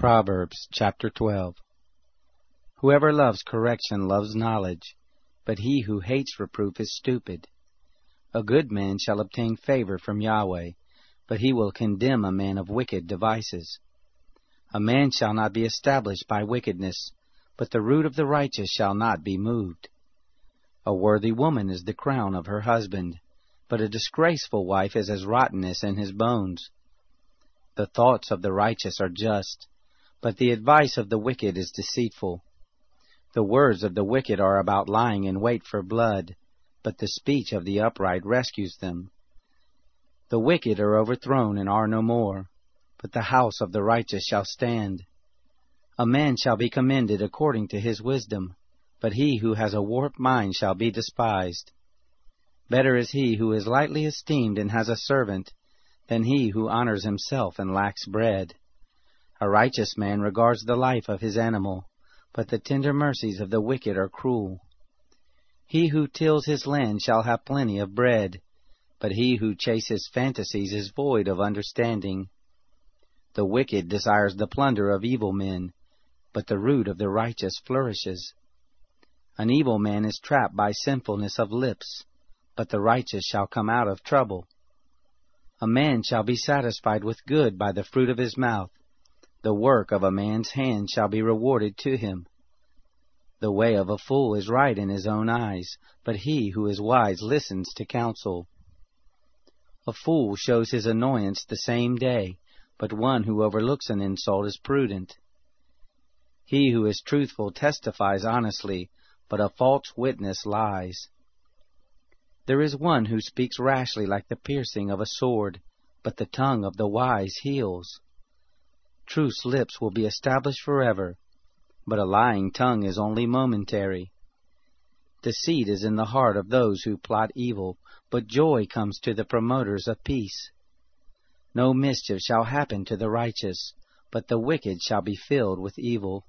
Proverbs chapter 12 Whoever loves correction loves knowledge, but he who hates reproof is stupid. A good man shall obtain favor from Yahweh, but he will condemn a man of wicked devices. A man shall not be established by wickedness, but the root of the righteous shall not be moved. A worthy woman is the crown of her husband, but a disgraceful wife is as rottenness in his bones. The thoughts of the righteous are just, but the advice of the wicked is deceitful. The words of the wicked are about lying in wait for blood, but the speech of the upright rescues them. The wicked are overthrown and are no more, but the house of the righteous shall stand. A man shall be commended according to his wisdom, but he who has a warped mind shall be despised. Better is he who is lightly esteemed and has a servant, than he who honors himself and lacks bread. A righteous man regards the life of his animal, but the tender mercies of the wicked are cruel. He who tills his land shall have plenty of bread, but he who chases fantasies is void of understanding. The wicked desires the plunder of evil men, but the root of the righteous flourishes. An evil man is trapped by sinfulness of lips, but the righteous shall come out of trouble. A man shall be satisfied with good by the fruit of his mouth, the work of a man's hand shall be rewarded to him. The way of a fool is right in his own eyes, but he who is wise listens to counsel. A fool shows his annoyance the same day, but one who overlooks an insult is prudent. He who is truthful testifies honestly, but a false witness lies. There is one who speaks rashly like the piercing of a sword, but the tongue of the wise heals. Truth's lips will be established forever, but a lying tongue is only momentary. Deceit is in the heart of those who plot evil, but joy comes to the promoters of peace. No mischief shall happen to the righteous, but the wicked shall be filled with evil.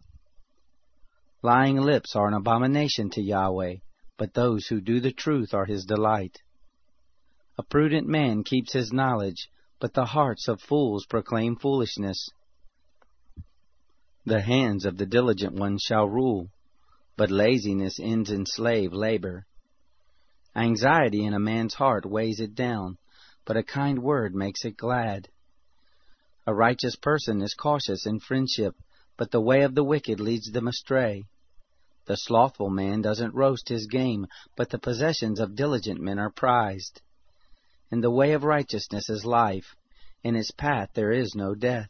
Lying lips are an abomination to Yahweh, but those who do the truth are his delight. A prudent man keeps his knowledge, but the hearts of fools proclaim foolishness. The hands of the diligent one shall rule, but laziness ends in slave labor. Anxiety in a man's heart weighs it down, but a kind word makes it glad. A righteous person is cautious in friendship, but the way of the wicked leads them astray. The slothful man doesn't roast his game, but the possessions of diligent men are prized. In the way of righteousness is life, in its path there is no death.